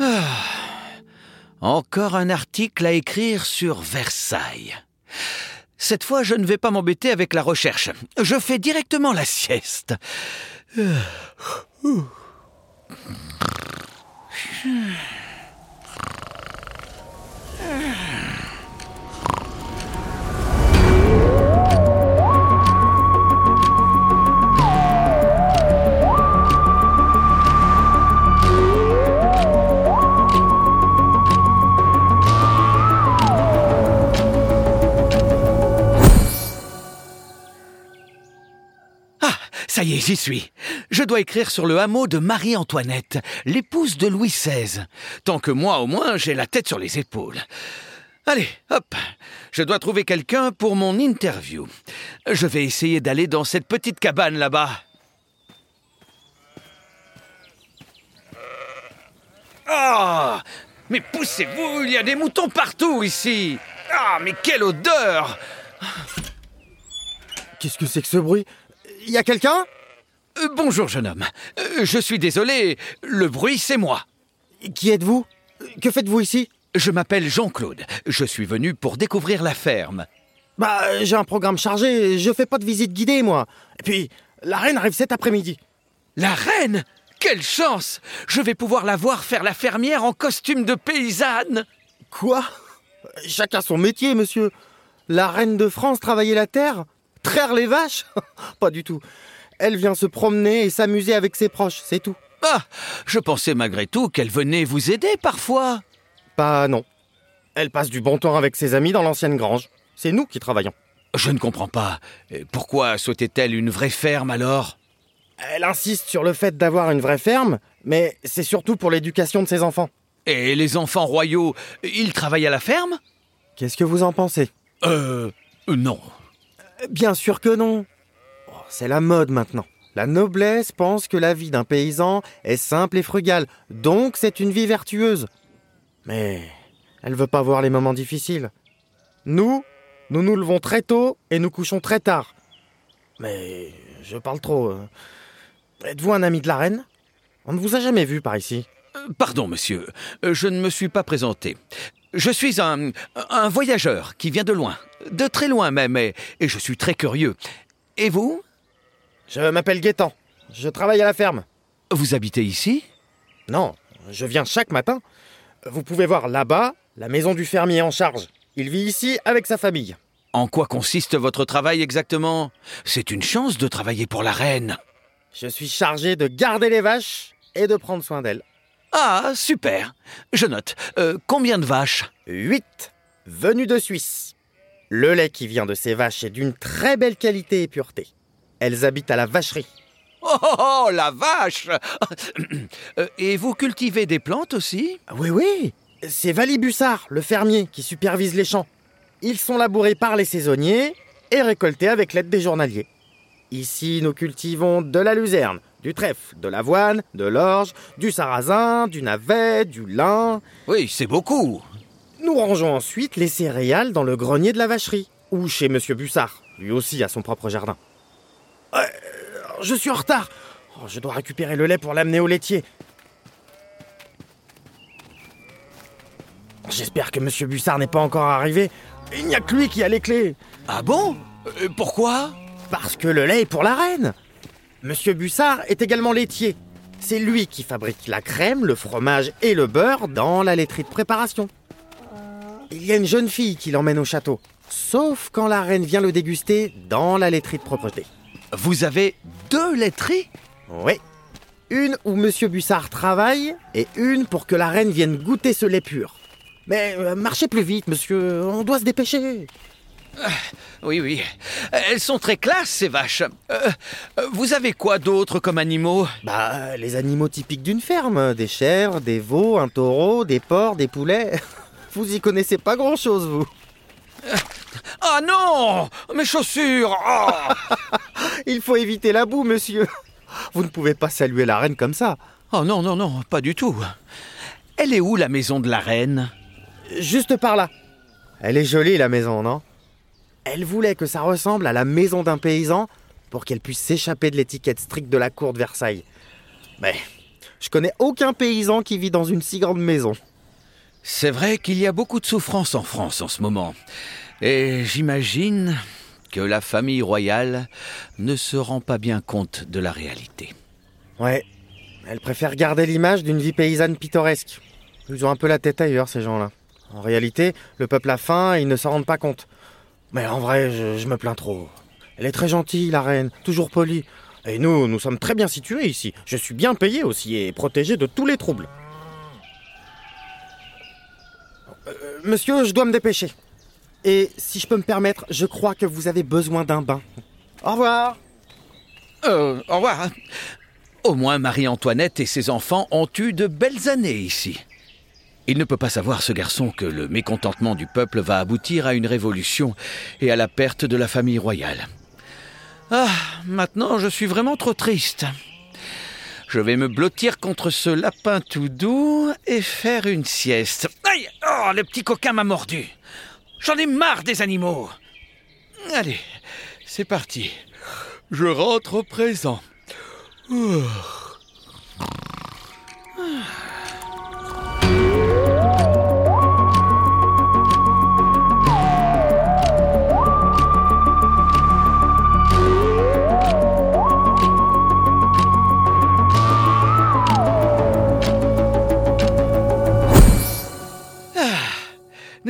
Ah, encore un article à écrire sur Versailles. Cette fois, je ne vais pas m'embêter avec la recherche. Je fais directement la sieste. Ah, ça y est, j'y suis. Je dois écrire sur le hameau de Marie-Antoinette, l'épouse de Louis XVI. Tant que moi, au moins, j'ai la tête sur les épaules. Allez, hop, je dois trouver quelqu'un pour mon interview. Je vais essayer d'aller dans cette petite cabane là-bas. Ah Mais poussez-vous, il y a des moutons partout ici Ah, mais quelle odeur Qu'est-ce que c'est que ce bruit? Y a quelqu'un? Euh, Bonjour, jeune homme. Euh, Je suis désolé, le bruit, c'est moi. Qui êtes-vous? Que faites-vous ici? Je m'appelle Jean-Claude. Je suis venu pour découvrir la ferme. Bah, j'ai un programme chargé, je fais pas de visite guidée, moi. Et puis, la reine arrive cet après-midi. La reine? Quelle chance Je vais pouvoir la voir faire la fermière en costume de paysanne. Quoi? Chacun son métier, monsieur. La reine de France travaillait la terre? Traire les vaches Pas du tout. Elle vient se promener et s'amuser avec ses proches, c'est tout. Ah, je pensais malgré tout qu'elle venait vous aider parfois. Pas non. Elle passe du bon temps avec ses amis dans l'ancienne grange. C'est nous qui travaillons. Je ne comprends pas. Pourquoi souhaitait-elle une vraie ferme alors? Elle insiste sur le fait d'avoir une vraie ferme, mais c'est surtout pour l'éducation de ses enfants. Et les enfants royaux, ils travaillent à la ferme? Qu'est-ce que vous en pensez? Euh... Non. Bien sûr que non. Oh, C'est la mode maintenant. La noblesse pense que la vie d'un paysan est simple et frugale, donc c'est une vie vertueuse. Mais elle veut pas voir les moments difficiles. Nous, nous nous levons très tôt et nous couchons très tard. Mais je parle trop. euh. Êtes-vous un ami de la reine? On ne vous a jamais vu par ici. Euh, Pardon, monsieur, euh, je ne me suis pas présenté. Je suis un, un voyageur qui vient de loin, de très loin même, et, et je suis très curieux. Et vous? Je m'appelle Gaétan. Je travaille à la ferme. Vous habitez ici? Non, je viens chaque matin. Vous pouvez voir là-bas la maison du fermier en charge. Il vit ici avec sa famille. En quoi consiste votre travail exactement? C'est une chance de travailler pour la reine. Je suis chargé de garder les vaches et de prendre soin d'elles. Ah, super. Je note. Euh, combien de vaches? 8. Venues de Suisse. Le lait qui vient de ces vaches est d'une très belle qualité et pureté. Elles habitent à la vacherie. Oh, oh, oh, la vache Euh, Et vous cultivez des plantes aussi? Oui, oui. C'est Vali Bussard, le fermier, qui supervise les champs. Ils sont labourés par les saisonniers et récoltés avec l'aide des journaliers. Ici, nous cultivons de la luzerne, du trèfle, de l'avoine, de l'orge, du sarrasin, du navet, du lin. Oui, c'est beaucoup. Nous rangeons ensuite les céréales dans le grenier de la vacherie, ou chez Monsieur Bussard, lui aussi a son propre jardin. Euh, je suis en retard. Oh, je dois récupérer le lait pour l'amener au laitier. J'espère que Monsieur Bussard n'est pas encore arrivé. Il n'y a que lui qui a les clés. Ah bon? Euh, Pourquoi? Parce que le lait est pour la reine. Monsieur Bussard est également laitier. C'est lui qui fabrique la crème, le fromage et le beurre dans la laiterie de préparation. Il y a une jeune fille qui l'emmène au château. Sauf quand la reine vient le déguster dans la laiterie de propreté. Vous avez deux laiteries? Oui. Une où Monsieur Bussard travaille et une pour que la reine vienne goûter ce lait pur. Mais euh, marchez plus vite, monsieur, on doit se dépêcher. Oui, oui. Elles sont très classes, ces vaches. Euh, euh, vous avez quoi d'autre comme animaux? Bah, les animaux typiques d'une ferme. Des chèvres, des veaux, un taureau, des porcs, des poulets. Vous y connaissez pas grand-chose, vous. Ah non Mes chaussures Oh Il faut éviter la boue, monsieur. Vous ne pouvez pas saluer la reine comme ça. Oh non, non, non, pas du tout. Elle est où la maison de la reine? Juste par là. Elle est jolie, la maison, non? Elle voulait que ça ressemble à la maison d'un paysan pour qu'elle puisse s'échapper de l'étiquette stricte de la cour de Versailles. Mais je connais aucun paysan qui vit dans une si grande maison. C'est vrai qu'il y a beaucoup de souffrance en France en ce moment. Et j'imagine que la famille royale ne se rend pas bien compte de la réalité. Ouais, elle préfère garder l'image d'une vie paysanne pittoresque. Ils ont un peu la tête ailleurs, ces gens-là. En réalité, le peuple a faim et ils ne s'en rendent pas compte. Mais en vrai, je, me plains trop. Elle est très gentille, la reine, toujours polie. Et nous, nous sommes très bien situés ici. Je suis bien payé aussi et protégé de tous les troubles. Euh, monsieur, je dois me dépêcher. Et si je peux me permettre, je crois que vous avez besoin d'un bain. Au revoir. Euh, au revoir. Au moins Marie-Antoinette et ses enfants ont eu de belles années ici. Il ne peut pas savoir, ce garçon, que le mécontentement du peuple va aboutir à une révolution et à la perte de la famille royale. Ah, maintenant je suis vraiment trop triste. Je vais me blottir contre ce lapin tout doux et faire une sieste. Aïe Oh, le petit coquin m'a mordu. J'en ai marre des animaux. Allez, c'est parti. Je rentre au présent. Oh.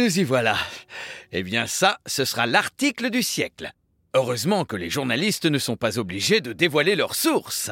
Nous y voilà. Eh bien ça, ce sera l'article du siècle. Heureusement que les journalistes ne sont pas obligés de dévoiler leurs sources.